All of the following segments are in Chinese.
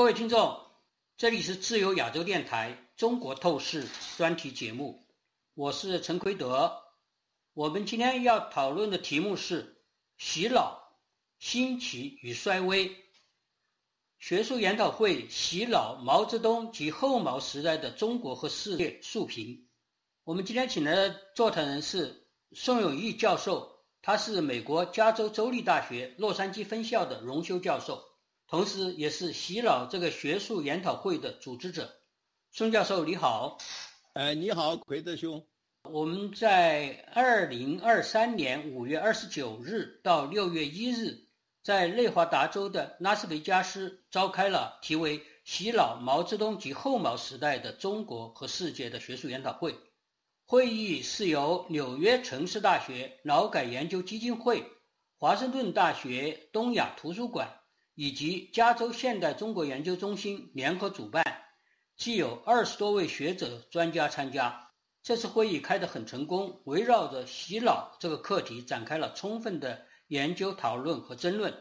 各位听众，这里是自由亚洲电台中国透视专题节目，我是陈奎德。我们今天要讨论的题目是“洗脑、兴起与衰微”。学术研讨会洗脑毛泽东及后毛时代的中国和世界述评。我们今天请来的座谈人是宋永毅教授，他是美国加州州立大学洛杉矶分校的荣休教授。同时，也是洗脑这个学术研讨会的组织者，孙教授你好。哎，你好，奎德兄。我们在二零二三年五月二十九日到六月一日，在内华达州的拉斯维加斯召开了题为《洗脑毛泽东及后毛时代的中国和世界》的学术研讨会。会议是由纽约城市大学劳改研究基金会、华盛顿大学东亚图书馆。以及加州现代中国研究中心联合主办，既有二十多位学者专家参加。这次会议开得很成功，围绕着洗脑这个课题展开了充分的研究讨论和争论。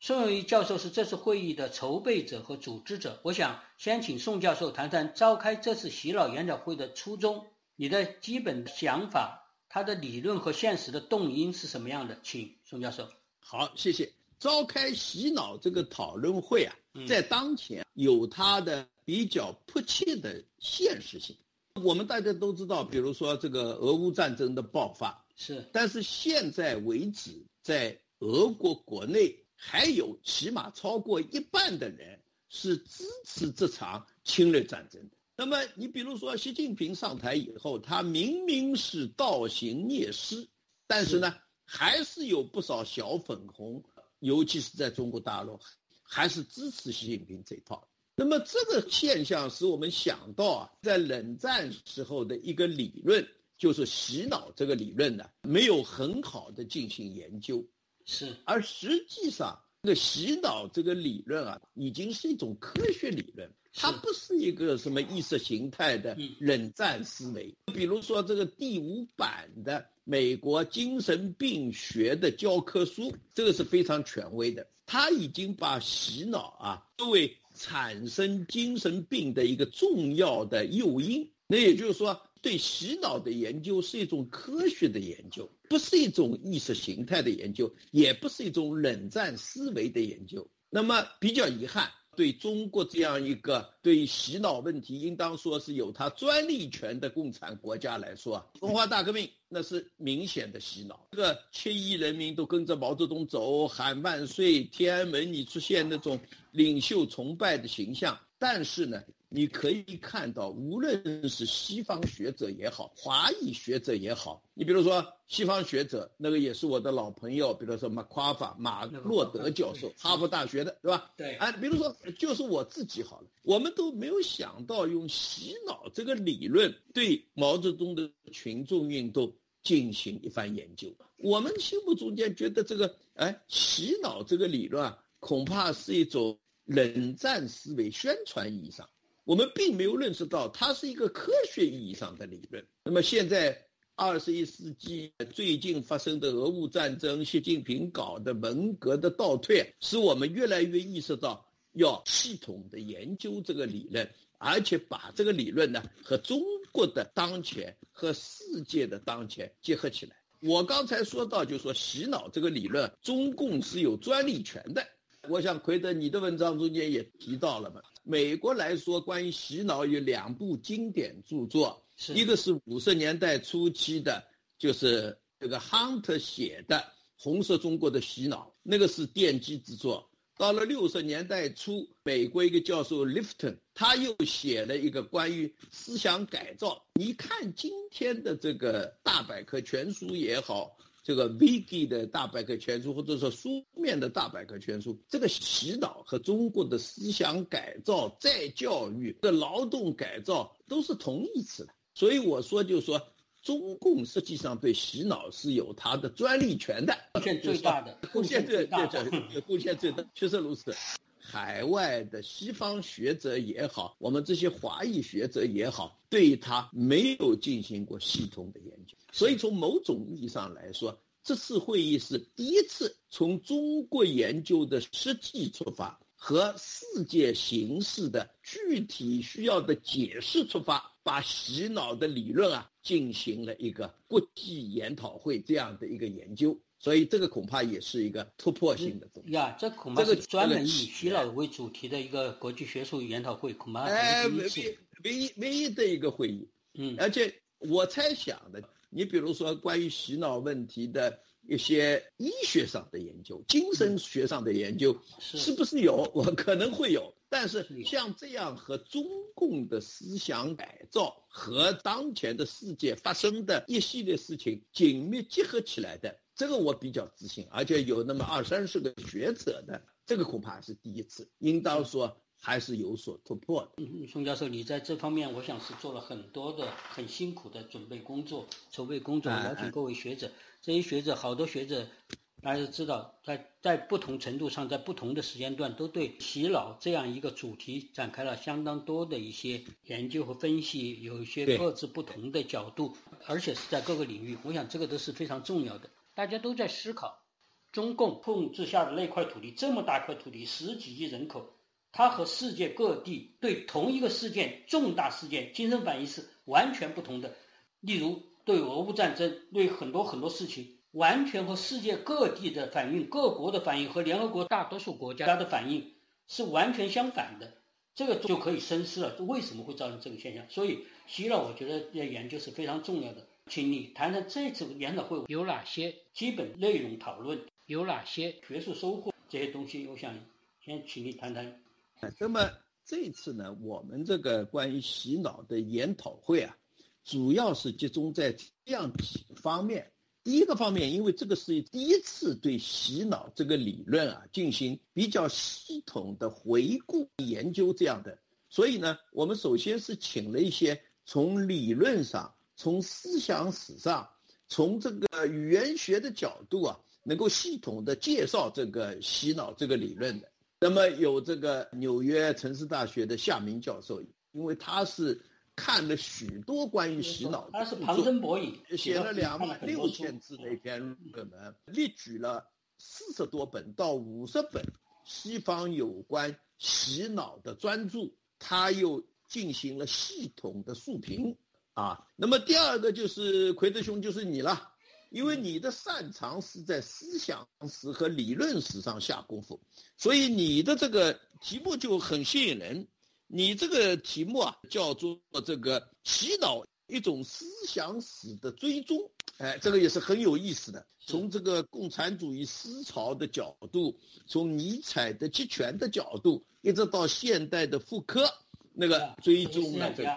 宋永毅教授是这次会议的筹备者和组织者。我想先请宋教授谈谈召开这次洗脑研讨会的初衷，你的基本想法，他的理论和现实的动因是什么样的？请宋教授。好，谢谢。召开洗脑这个讨论会啊，在当前有它的比较迫切的现实性。我们大家都知道，比如说这个俄乌战争的爆发是，但是现在为止，在俄国国内还有起码超过一半的人是支持这场侵略战争的。那么你比如说习近平上台以后，他明明是倒行逆施，但是呢，还是有不少小粉红。尤其是在中国大陆，还是支持习近平这一套。那么这个现象使我们想到啊，在冷战时候的一个理论，就是洗脑这个理论呢，没有很好的进行研究。是，而实际上，这个洗脑这个理论啊，已经是一种科学理论，它不是一个什么意识形态的冷战思维。比如说这个第五版的。美国精神病学的教科书，这个是非常权威的。他已经把洗脑啊作为产生精神病的一个重要的诱因。那也就是说，对洗脑的研究是一种科学的研究，不是一种意识形态的研究，也不是一种冷战思维的研究。那么比较遗憾。对中国这样一个对洗脑问题应当说是有它专利权的共产国家来说啊，文化大革命那是明显的洗脑，这个七亿人民都跟着毛泽东走，喊万岁，天安门你出现那种领袖崇拜的形象，但是呢。你可以看到，无论是西方学者也好，华裔学者也好，你比如说西方学者，那个也是我的老朋友，比如说马夸法马洛德教授，哈佛大学的，对吧？对。啊，比如说就是我自己好了，我们都没有想到用洗脑这个理论对毛泽东的群众运动进行一番研究。我们心目中间觉得这个，哎，洗脑这个理论啊，恐怕是一种冷战思维宣传意义上。我们并没有认识到它是一个科学意义上的理论。那么现在二十一世纪最近发生的俄乌战争，习近平搞的文革的倒退，使我们越来越意识到要系统的研究这个理论，而且把这个理论呢和中国的当前和世界的当前结合起来。我刚才说到，就说洗脑这个理论，中共是有专利权的。我想奎德，你的文章中间也提到了嘛。美国来说，关于洗脑有两部经典著作，一个是五十年代初期的，就是这个 Hunter 写的《红色中国的洗脑》，那个是奠基之作。到了六十年代初，美国一个教授 Lifton，他又写了一个关于思想改造。你看今天的这个大百科全书也好。这个 Vigi 的大百科全书，或者说书面的大百科全书，这个洗脑和中国的思想改造、再教育的劳动改造都是同义词的。所以我说，就是说，中共实际上对洗脑是有它的专利权的，贡献最大的，贡献最大的，贡献最大，确实如此。海外的西方学者也好，我们这些华裔学者也好，对他没有进行过系统的研究，所以从某种意义上来说，这次会议是第一次从中国研究的实际出发，和世界形势的具体需要的解释出发，把洗脑的理论啊进行了一个国际研讨会这样的一个研究，所以这个恐怕也是一个突破性的东西呀。这恐怕是专门以洗脑为主题的一个国际学术研讨会，恐怕哎，唯一唯一唯一的一个会议。嗯，而且我猜想的，你比如说关于洗脑问题的。一些医学上的研究、精神学上的研究，是不是有？我可能会有，但是像这样和中共的思想改造和当前的世界发生的一系列事情紧密结合起来的，这个我比较自信，而且有那么二三十个学者的，这个恐怕是第一次，应当说还是有所突破的。嗯，宋教授，你在这方面，我想是做了很多的很辛苦的准备工作、筹备工作，邀请各位学者。这些学者，好多学者，大家都知道，在在不同程度上，在不同的时间段，都对洗脑这样一个主题展开了相当多的一些研究和分析，有一些各自不同的角度，而且是在各个领域。我想这个都是非常重要的。大家都在思考，中共控制下的那块土地，这么大块土地，十几亿人口，它和世界各地对同一个事件、重大事件精神反应是完全不同的。例如。对俄乌战争，对很多很多事情，完全和世界各地的反应、各国的反应和联合国大多数国家的反应是完全相反的。这个就可以深思了，为什么会造成这个现象？所以，希腊我觉得要研究是非常重要的。请你谈谈这次研讨会有哪些基本内容讨论，有哪些学术收获这些东西。我想先请你谈谈。那么这次呢，我们这个关于洗脑的研讨会啊。主要是集中在这样几个方面。第一个方面，因为这个是第一次对洗脑这个理论啊进行比较系统的回顾研究，这样的，所以呢，我们首先是请了一些从理论上、从思想史上、从这个语言学的角度啊，能够系统的介绍这个洗脑这个理论的。那么有这个纽约城市大学的夏明教授，因为他是。看了许多关于洗脑，他是旁征博引，写了两万六千字的一篇论文，列举了四十多本到五十本西方有关洗脑的专著，他又进行了系统的述评啊。那么第二个就是奎德兄，就是你了，因为你的擅长是在思想史和理论史上下功夫，所以你的这个题目就很吸引人。你这个题目啊，叫做这个祈祷一种思想史的追踪，哎，这个也是很有意思的。从这个共产主义思潮的角度，从尼采的集权的角度，一直到现代的妇科，那个追踪了这个，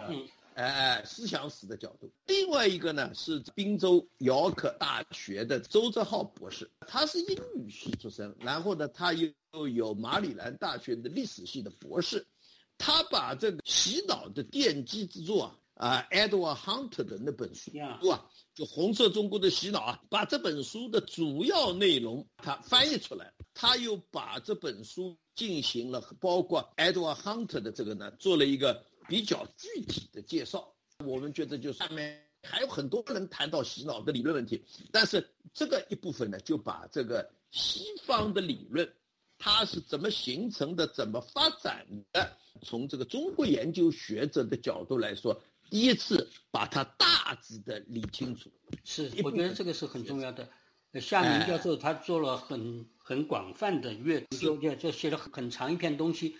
哎哎，思想史的角度。另外一个呢，是滨州姚可大学的周泽浩博士，他是英语系出身，然后呢，他又有马里兰大学的历史系的博士。他把这个洗脑的奠基之作啊，啊，Edward Hunter 的那本书啊，就《红色中国的洗脑》啊，把这本书的主要内容他翻译出来，他又把这本书进行了包括 Edward Hunter 的这个呢，做了一个比较具体的介绍。我们觉得就上面还有很多人谈到洗脑的理论问题，但是这个一部分呢，就把这个西方的理论。它是怎么形成的？怎么发展的？从这个中国研究学者的角度来说，第一次把它大致的理清楚。是，我觉得这个是很重要的。夏明教授他做了很很广泛的阅读，就就就写了很长一篇东西。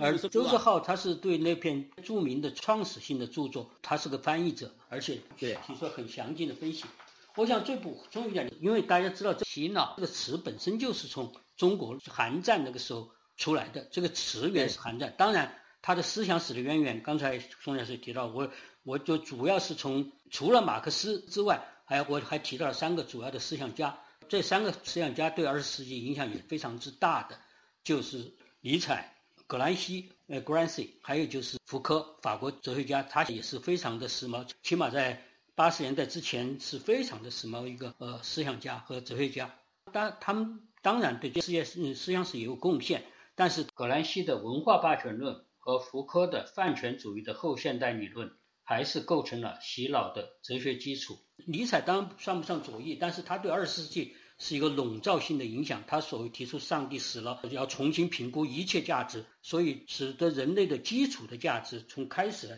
而周志浩他是对那篇著名的创始性的著作，他是个翻译者，而且提出了很详尽的分析。我想最补充一点，因为大家知道洗脑这个词本身就是从。中国韩战那个时候出来的这个词源是韩战，当然它的思想史的渊源，刚才宋教授提到，我我就主要是从除了马克思之外，还我还提到了三个主要的思想家，这三个思想家对二十世纪影响也非常之大的，就是尼采、葛兰西呃 Gramsci，还有就是福柯，法国哲学家，他也是非常的时髦，起码在八十年代之前是非常的时髦一个呃思想家和哲学家，当他们。当然，对世界思思想史也有贡献，但是葛兰西的文化霸权论和福柯的泛权主义的后现代理论，还是构成了洗脑的哲学基础。尼采当然算不上左翼，但是他对二十世纪是一个笼罩性的影响。他所谓提出上帝死了，要重新评估一切价值，所以使得人类的基础的价值从开始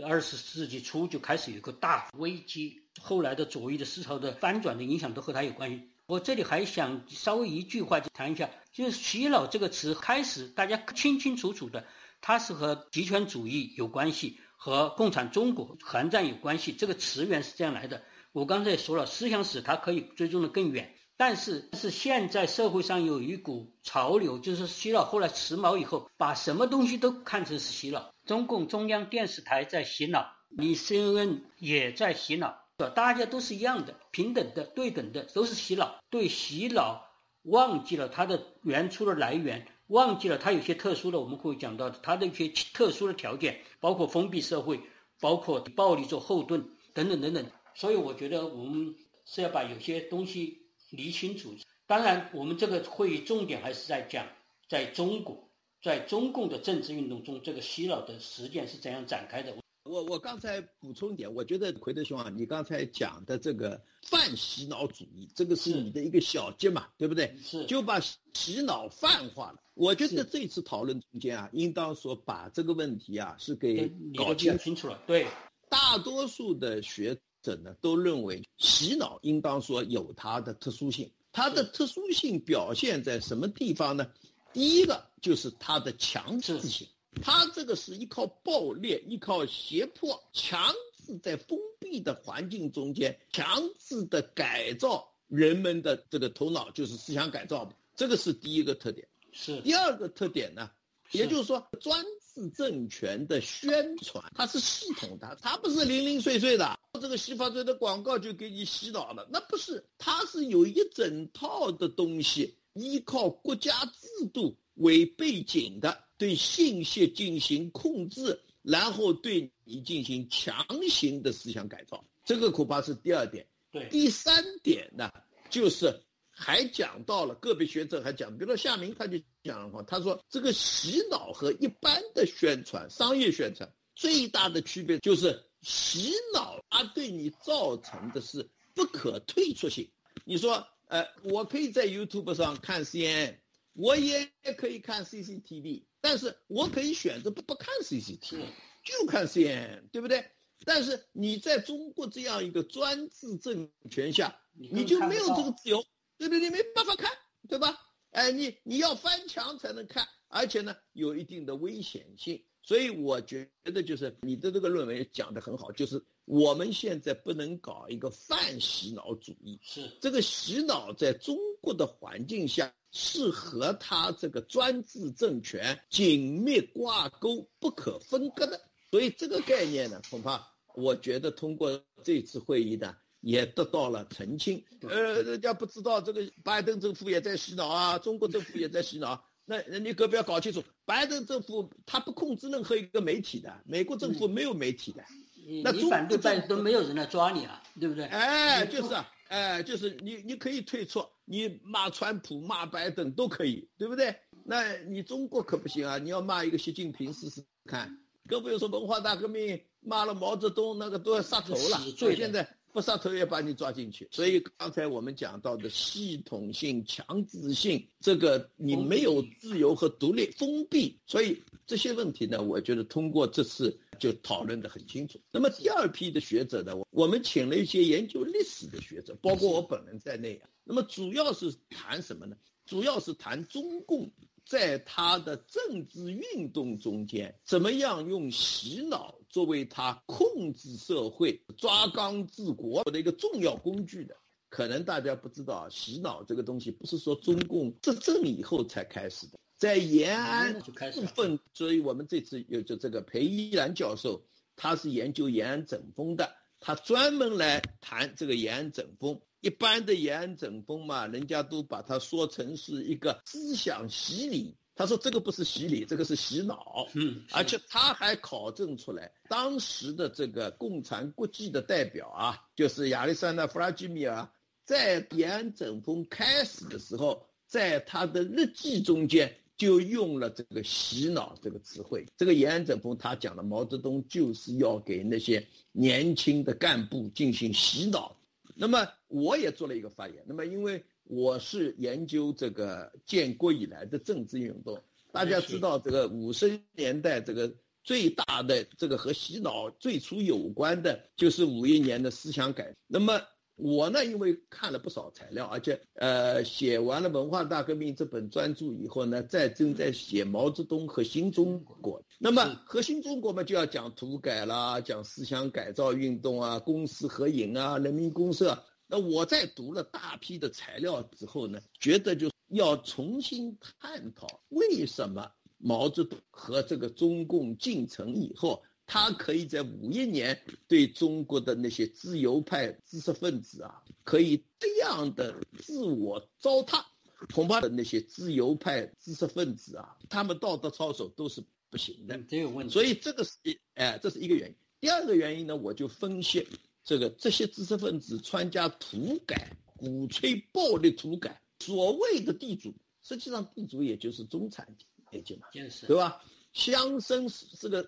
二十世纪初就开始有个大危机。后来的左翼的思潮的翻转的影响都和他有关系。我这里还想稍微一句话就谈一下，就是“洗脑”这个词开始大家清清楚楚的，它是和极权主义有关系，和共产中国韩战有关系。这个词源是这样来的。我刚才也说了，思想史它可以追踪的更远，但是是现在社会上有一股潮流，就是洗脑后来时髦以后，把什么东西都看成是洗脑。中共中央电视台在洗脑，你 CNN 也在洗脑。大家都是一样的，平等的、对等的，都是洗脑。对洗脑，忘记了它的原初的来源，忘记了它有些特殊的，我们会讲到的，它的一些特殊的条件，包括封闭社会，包括暴力做后盾，等等等等。所以我觉得我们是要把有些东西理清楚。当然，我们这个会议重点还是在讲，在中国，在中共的政治运动中，这个洗脑的实践是怎样展开的。我我刚才补充一点，我觉得奎德兄啊，你刚才讲的这个泛洗脑主义，这个是你的一个小结嘛，对不对？是，就把洗脑泛化了。我觉得这次讨论中间啊，应当说把这个问题啊是给搞清楚了。对，大多数的学者呢都认为洗脑应当说有它的特殊性，它的特殊性表现在什么地方呢？第一个就是它的强制性。他这个是依靠暴力、依靠胁迫，强制在封闭的环境中间，强制的改造人们的这个头脑，就是思想改造。这个是第一个特点。是第二个特点呢，也就是说，专制政权的宣传，它是系统的，它不是零零碎碎的。这个洗发水的广告就给你洗脑了，那不是，它是有一整套的东西，依靠国家制度为背景的。对信息进行控制，然后对你进行强行的思想改造，这个恐怕是第二点。对，第三点呢，就是还讲到了个别学者还讲，比如说夏明他就讲了话，他说这个洗脑和一般的宣传、商业宣传最大的区别就是洗脑，它对你造成的是不可退出性。你说，呃，我可以在 YouTube 上看 CNN，我也可以看 CCTV。但是我可以选择不不看 CCTV，就看 CNN，对不对？但是你在中国这样一个专制政权下，你就没有这个自由，对不对？你没办法看，对吧？哎，你你要翻墙才能看，而且呢，有一定的危险性。所以我觉得就是你的这个论文讲的很好，就是我们现在不能搞一个泛洗脑主义，是这个洗脑在中国的环境下。是和他这个专制政权紧密挂钩、不可分割的，所以这个概念呢，恐怕我觉得通过这次会议呢，也得到了澄清。呃，人家不知道这个拜登政府也在洗脑啊，中国政府也在洗脑。那你可不要搞清楚，拜登政府他不控制任何一个媒体的，美国政府没有媒体的。那你反对拜登，没有人来抓你啊，对不对？哎，就是啊。哎，就是你，你可以退出，你骂川普、骂拜登都可以，对不对？那你中国可不行啊！你要骂一个习近平试试看，更不用说文化大革命骂了毛泽东，那个都要杀头了。所以现在不杀头也把你抓进去。所以刚才我们讲到的系统性、强制性，这个你没有自由和独立，封闭。所以这些问题呢，我觉得通过这次。就讨论得很清楚。那么第二批的学者呢，我我们请了一些研究历史的学者，包括我本人在内啊。那么主要是谈什么呢？主要是谈中共在他的政治运动中间，怎么样用洗脑作为他控制社会、抓纲治国的一个重要工具的。可能大家不知道，洗脑这个东西不是说中共执政以后才开始的。在延安部分，所以我们这次有就这个裴一然教授，他是研究延安整风的，他专门来谈这个延安整风。一般的延安整风嘛，人家都把它说成是一个思想洗礼。他说这个不是洗礼，这个是洗脑。嗯，而且他还考证出来，当时的这个共产国际的代表啊，就是亚历山大·弗拉基米尔，在延安整风开始的时候，在他的日记中间。就用了这个洗脑这个词汇，这个延安整风他讲的毛泽东就是要给那些年轻的干部进行洗脑。那么我也做了一个发言。那么因为我是研究这个建国以来的政治运动。大家知道，这个五十年代这个最大的这个和洗脑最初有关的，就是五一年的思想改。那么我呢，因为看了不少材料，而且呃写完了《文化大革命》这本专著以后呢，再正在写毛泽东和新中国。那么和新中国嘛，就要讲土改啦，讲思想改造运动啊，公私合营啊，人民公社。那我在读了大批的材料之后呢，觉得就要重新探讨为什么毛泽东和这个中共进城以后，他可以在五一年对中国的那些自由派知识分子啊，可以这样的自我糟蹋，恐怕的那些自由派知识分子啊，他们道德操守都是不行的，这个问题。所以这个是一哎，这是一个原因。第二个原因呢，我就分析。这个这些知识分子参加土改，鼓吹暴力土改，所谓的地主，实际上地主也就是中产阶级嘛，对吧？乡绅这个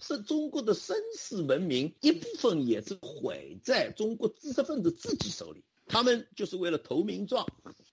是中国的绅士文明一部分，也是毁在中国知识分子自己手里。他们就是为了投名状，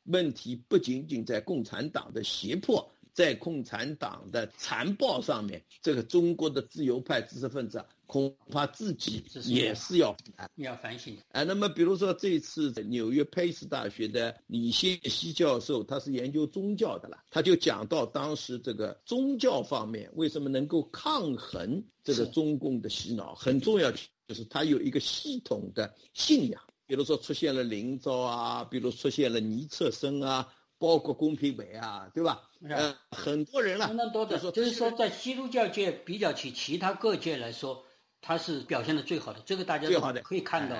问题不仅仅在共产党的胁迫。在共产党的残暴上面，这个中国的自由派知识分子啊恐怕自己也是要要反省。啊，那么比如说这次纽约佩斯大学的李谢希教授，他是研究宗教的了，他就讲到当时这个宗教方面为什么能够抗衡这个中共的洗脑，很重要就是他有一个系统的信仰，比如说出现了灵召啊，比如出现了尼策生啊。包括公平美啊，对吧？呃，很多人了，相当多的，就是说，在基督教界比较起其他各界来说，他是表现的最好的。这个大家可以看到，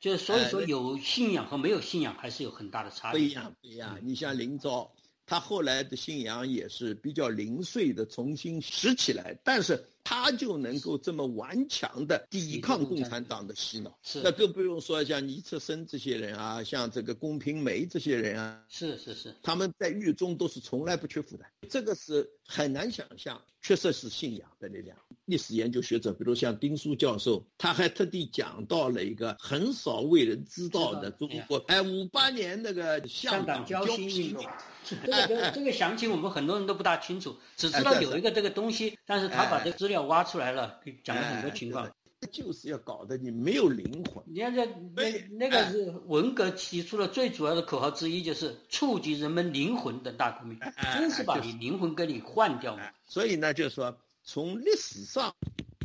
就是所以说有信仰和没有信仰还是有很大的差别。不一样，不一样。你像林昭，他后来的信仰也是比较零碎的，重新拾起来，但是。他就能够这么顽强的抵抗共产党的洗脑，是。那更不用说像尼策森这些人啊，像这个龚平梅这些人啊，是是是，他们在狱中都是从来不缺负的，这个是很难想象，确实是信仰的力量。历史研究学者，比如像丁书教授，他还特地讲到了一个很少为人知道的中国，哎，五八年那个香港交心运动，这个这个详情我们很多人都不大清楚，只知道有一个这个东西，但是他把这个资料。要挖出来了，讲了很多情况，就是要搞得你没有灵魂。你看这那那个是文革提出的最主要的口号之一，就是触及人们灵魂的大革命，真是把你灵魂给你换掉了。所以呢，就是说从历史上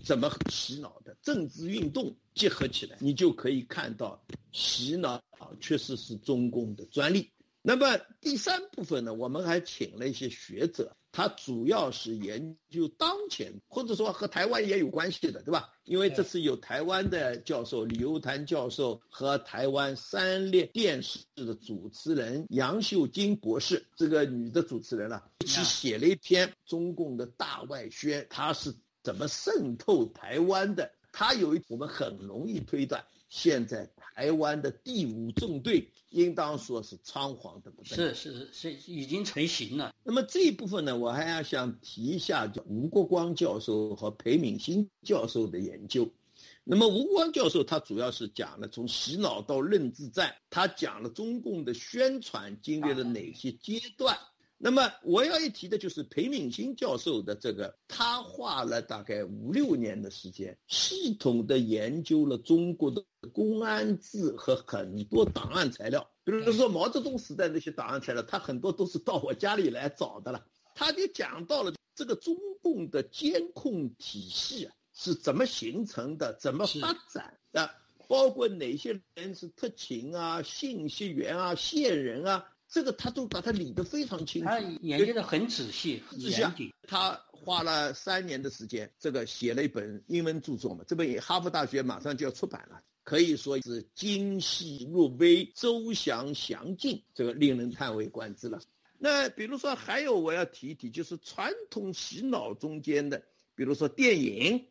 怎么洗脑的政治运动结合起来，你就可以看到洗脑啊，确实是中共的专利。那么第三部分呢，我们还请了一些学者。他主要是研究当前，或者说和台湾也有关系的，对吧？因为这次有台湾的教授李游谭教授和台湾三立电视的主持人杨秀金博士，这个女的主持人了，一起写了一篇中共的大外宣，他是怎么渗透台湾的？他有一，我们很容易推断。现在台湾的第五纵队应当说是仓皇的不得是是是已经成型了。那么这一部分呢，我还要想提一下，叫吴国光教授和裴敏欣教授的研究。那么吴国光教授他主要是讲了从洗脑到认知战，他讲了中共的宣传经历了哪些阶段。那么我要一提的就是裴敏欣教授的这个，他花了大概五六年的时间，系统的研究了中国的公安制和很多档案材料，比如说毛泽东时代那些档案材料，他很多都是到我家里来找的了。他就讲到了这个中共的监控体系啊是怎么形成的，怎么发展的，包括哪些人是特勤啊、信息员啊、线人啊。这个他都把它理得非常清楚，他研究的很仔细、很严谨。他花了三年的时间，这个写了一本英文著作嘛。这本哈佛大学马上就要出版了，可以说是精细入微、周详详尽，这个令人叹为观止了。那比如说还有我要提一提，就是传统洗脑中间的，比如说电影。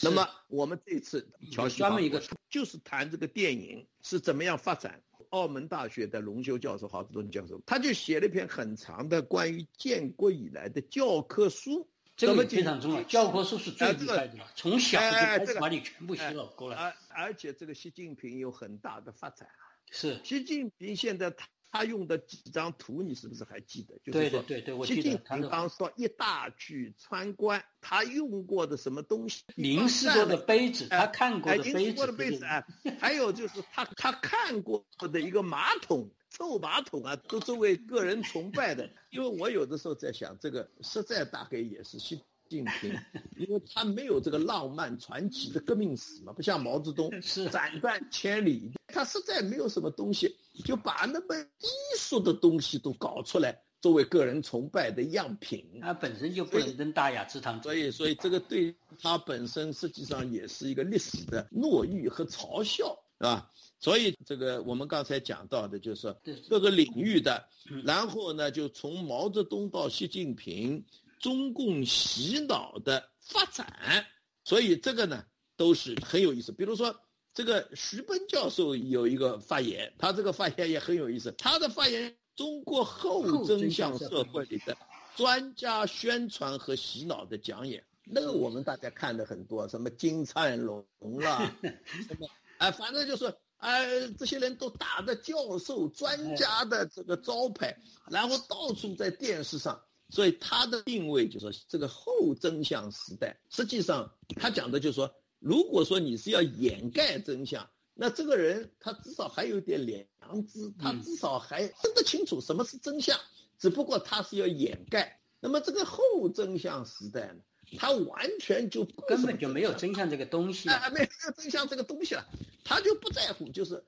那么我们这次专门一个就是谈这个电影是怎么样发展。澳门大学的龙修教授、郝志东教授，他就写了一篇很长的关于建国以来的教科书。这个非常重要，教科书是最厉害的，从小就开始把你全部洗脑过来。而而且这个习近平有很大的发展啊。是，习近平现在他用的几张图，你是不是还记得？对对对对，我记得。习近平刚说一大去参观，他用过的什么东西？凝视过的杯子，他看过的杯子。凝视过的杯子啊，还有就是他他看过的一个马桶，臭马桶啊，都作为个人崇拜的。因为我有的时候在想，这个实在大概也是习近平，因为他没有这个浪漫传奇的革命史嘛，不像毛泽东 是斩断千里，他实在没有什么东西，就把那么低俗的东西都搞出来作为个人崇拜的样品。他本身就不能登大雅之堂，所以所以这个对他本身实际上也是一个历史的懦欲和嘲笑，是吧？所以这个我们刚才讲到的就是各个领域的，然后呢，就从毛泽东到习近平。中共洗脑的发展，所以这个呢都是很有意思。比如说，这个徐奔教授有一个发言，他这个发言也很有意思。他的发言，中国后真相社会里的专家宣传和洗脑的讲演，那个我们大家看的很多，什么金灿荣啦，什么哎，反正就是哎，这些人都打着教授、专家的这个招牌，然后到处在电视上。所以他的定位就是说，这个后真相时代，实际上他讲的就是说，如果说你是要掩盖真相，那这个人他至少还有点良知，他至少还分得清楚什么是真相，只不过他是要掩盖。那么这个后真相时代呢，他完全就根本就没有真相这个东西，啊，没有真相这个东西了，他就不在乎，就是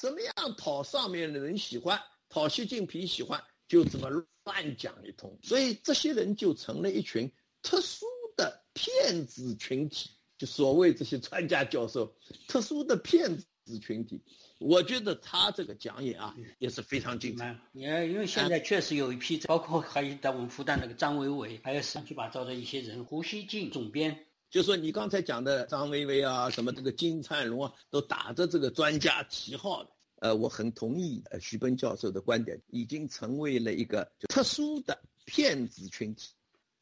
怎么样讨上面的人喜欢，讨习近平喜欢。就这么乱讲一通，所以这些人就成了一群特殊的骗子群体，就所谓这些专家教授，特殊的骗子群体。我觉得他这个讲演啊也是非常精彩。你看，因为现在确实有一批，包括还有在我们复旦那个张维维，还有乱七八糟的一些人，胡锡进总编，就说你刚才讲的张维维啊，什么这个金灿荣啊，都打着这个专家旗号的。呃，我很同意呃徐奔教授的观点，已经成为了一个特殊的骗子群体。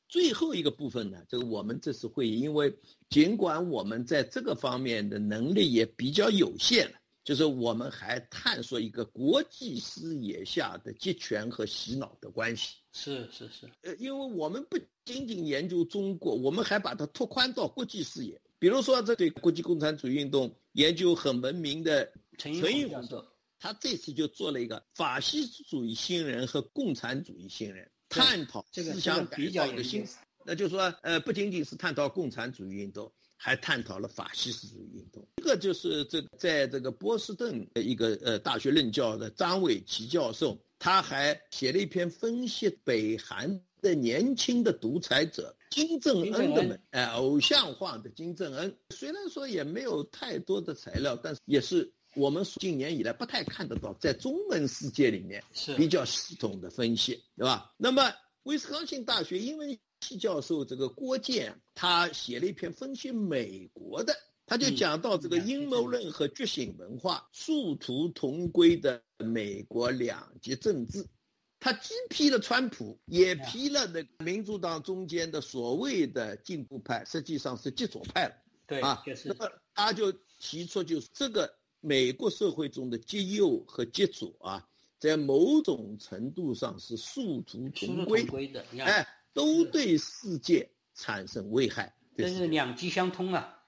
最后一个部分呢，就是我们这次会议，因为尽管我们在这个方面的能力也比较有限，就是我们还探索一个国际视野下的集权和洗脑的关系。是是是，呃，因为我们不仅仅研究中国，我们还把它拓宽到国际视野。比如说，这对国际共产主义运动研究很文明的陈玉教授。他这次就做了一个法西斯主义新人和共产主义新人，探讨思想改造的新，那就是说，呃，不仅仅是探讨共产主义运动，还探讨了法西斯主义运动。一个就是这在这个波士顿的一个呃大学任教的张伟奇教授，他还写了一篇分析北韩的年轻的独裁者金正恩的们，哎，偶像化的金正恩。虽然说也没有太多的材料，但是也是。我们近年以来不太看得到，在中文世界里面是比较系统的分析，对吧？那么威斯康星大学英文系教授这个郭健，他写了一篇分析美国的，他就讲到这个阴谋论和觉醒文化殊途同归的美国两极政治，他既批了川普，也批了那民主党中间的所谓的进步派，实际上是极左派了，对啊，那么他就提出就是这个。美国社会中的极右和极左啊，在某种程度上是殊途同归的，哎，都对世界产生危害，这是两极相通啊。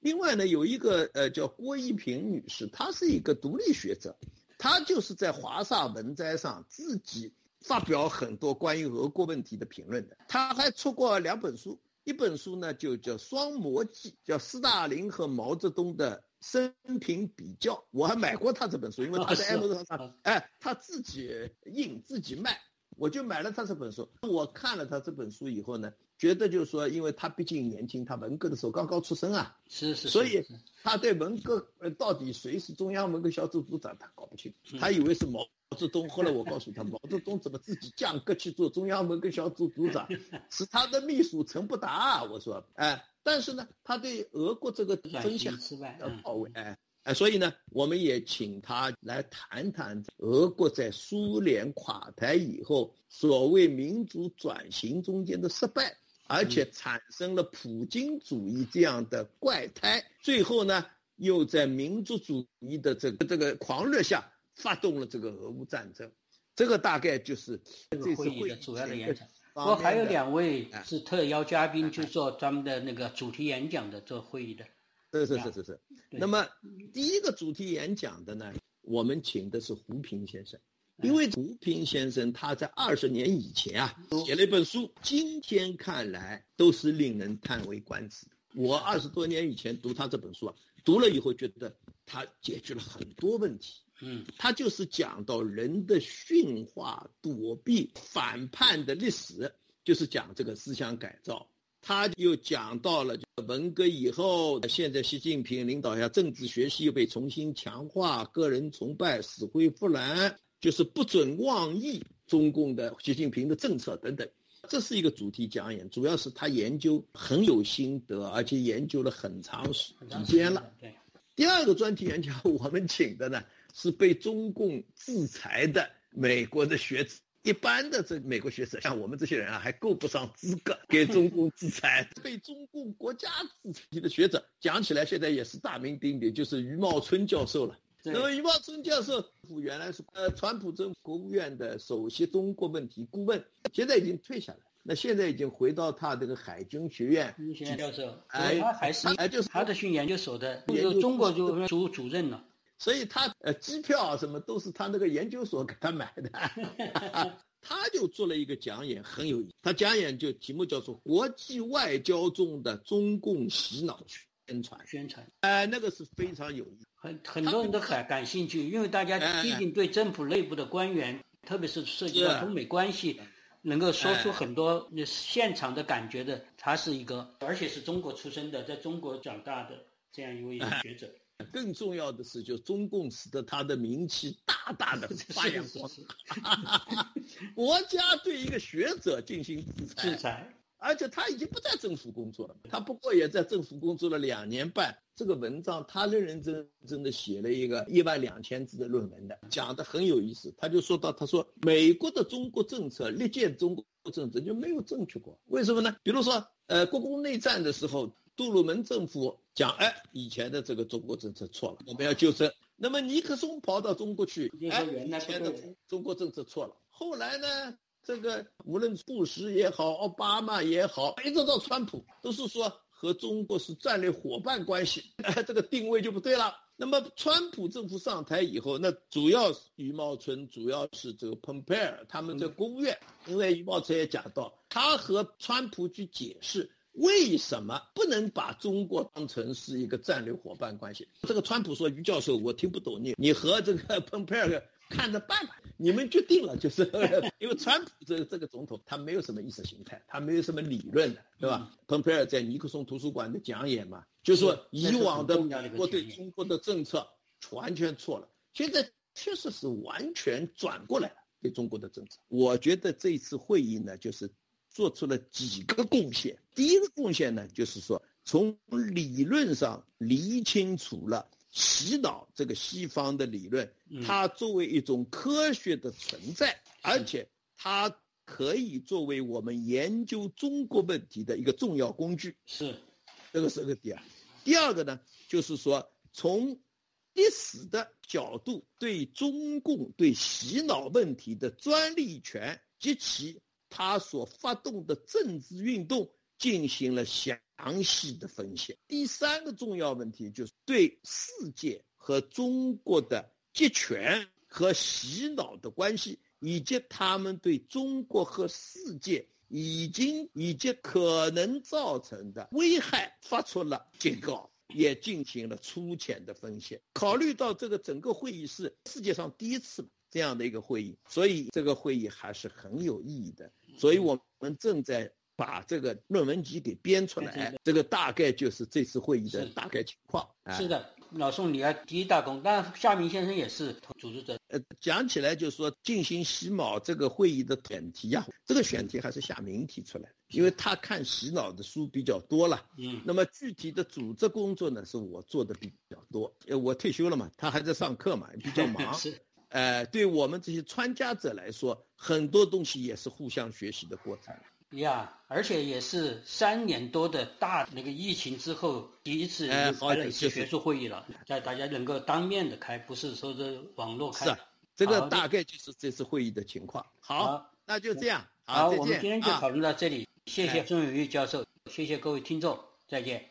另外呢，有一个呃叫郭一平女士，她是一个独立学者，她就是在华沙文摘上自己发表很多关于俄国问题的评论的。她还出过两本书，一本书呢就叫《双魔记》，叫斯大林和毛泽东的。生平比较，我还买过他这本书，因为他在 M 上上，哎，他自己印自己卖，我就买了他这本书。我看了他这本书以后呢，觉得就是说，因为他毕竟年轻，他文革的时候刚刚出生啊，是是，所以他对文革呃到底谁是中央文革小组组长，他搞不清，他以为是毛泽东。后来我告诉他，毛泽东怎么自己降格去做中央文革小组组长，是他的秘书陈伯达。我说，哎。但是呢，他对俄国这个分析要到位，哎哎，所以呢，我们也请他来谈谈俄国在苏联垮台以后所谓民主转型中间的失败，而且产生了普京主义这样的怪胎，最后呢，又在民族主义的这个这个狂热下发动了这个俄乌战争。这个大概就是这次会议的主要的演讲。不过还有两位是特邀嘉宾，去做咱们的那个主题演讲的做会议的。是是是是是。那么第一个主题演讲的呢，我们请的是胡平先生，因为胡平先生他在二十年以前啊写了一本书，今天看来都是令人叹为观止。我二十多年以前读他这本书啊，读了以后觉得他解决了很多问题。嗯，他就是讲到人的驯化、躲避、反叛的历史，就是讲这个思想改造。他又讲到了文革以后，现在习近平领导下政治学习又被重新强化，个人崇拜死灰复燃，就是不准妄议中共的习近平的政策等等。这是一个主题讲演，主要是他研究很有心得，而且研究了很长时间了。对，第二个专题演讲我们请的呢。是被中共制裁的美国的学者，一般的这美国学者，像我们这些人啊，还够不上资格给中共制裁。被中共国家制裁的学者，讲起来现在也是大名鼎鼎，就是余茂春教授了。那么余茂春教授原来是呃，川普政府国务院的首席中国问题顾问，现在已经退下来，那现在已经回到他这个海军学院。教授，哎，他还是哎，就是他的训研究所的，就中国就主主任了。所以他呃机票啊什么都是他那个研究所给他买的，他就做了一个讲演，很有意思。他讲演就题目叫做《国际外交中的中共洗脑宣传》，宣传，哎，那个是非常有意思，很很多人都很感兴趣，因为大家毕竟对政府内部的官员，特别是涉及到中美关系，能够说出很多现场的感觉的，他是一个，而且是中国出生的，在中国长大的这样一位学者。更重要的是，就中共使得他的名气大大的 发扬光大。国家对一个学者进行制裁，制裁，而且他已经不在政府工作了。他不过也在政府工作了两年半。这个文章他认认真真的写了一个一万两千字的论文的，讲的很有意思。他就说到，他说美国的中国政策历届中国政策就没有正确过，为什么呢？比如说，呃，国共内战的时候。杜鲁门政府讲，哎，以前的这个中国政策错了，我们要纠正。那么尼克松跑到中国去，哎，以前的中国政策错了。后来呢，这个无论布什也好，奥巴马也好，一直到川普，都是说和中国是战略伙伴关系，哎，这个定位就不对了。那么川普政府上台以后，那主要是余茂春，主要是这个蓬佩尔他们在国务院，因为余茂春也讲到，他和川普去解释。为什么不能把中国当成是一个战略伙伴关系？这个川普说：“于教授，我听不懂你，你和这个蓬佩尔看着办吧，你们决定了。”就是 因为川普这这个总统他没有什么意识形态，他没有什么理论的，对吧？蓬佩尔在尼克松图书馆的讲演嘛，就说以往的美国对中国的政策完全错了，现在确实是完全转过来了对中国的政策。我觉得这一次会议呢，就是。做出了几个贡献。第一个贡献呢，就是说从理论上理清楚了洗脑这个西方的理论，它作为一种科学的存在，而且它可以作为我们研究中国问题的一个重要工具。是，这个是个第二。第二个呢，就是说从历史的角度对中共对洗脑问题的专利权及其。他所发动的政治运动进行了详细的分析。第三个重要问题就是对世界和中国的集权和洗脑的关系，以及他们对中国和世界已经以及可能造成的危害发出了警告，也进行了粗浅的分析。考虑到这个整个会议是世界上第一次这样的一个会议，所以这个会议还是很有意义的。所以我们正在把这个论文集给编出来，这个大概就是这次会议的大概情况。是的，老宋，你要第一大功，但夏明先生也是组织者。呃，讲起来就是说进行洗脑这个会议的选题啊，这个选题还是夏明提出来的，因为他看洗脑的书比较多了。嗯。那么具体的组织工作呢，是我做的比较多。呃，我退休了嘛，他还在上课嘛，比较 忙。是。呃，对我们这些参加者来说，很多东西也是互相学习的过程。呀，而且也是三年多的大那个疫情之后第一次开了一次学术会议了，在大家能够当面的开，不是说是网络开。是，这个大概就是这次会议的情况。好，那就这样。好，我们今天就讨论到这里。谢谢孙永玉教授，谢谢各位听众，再见。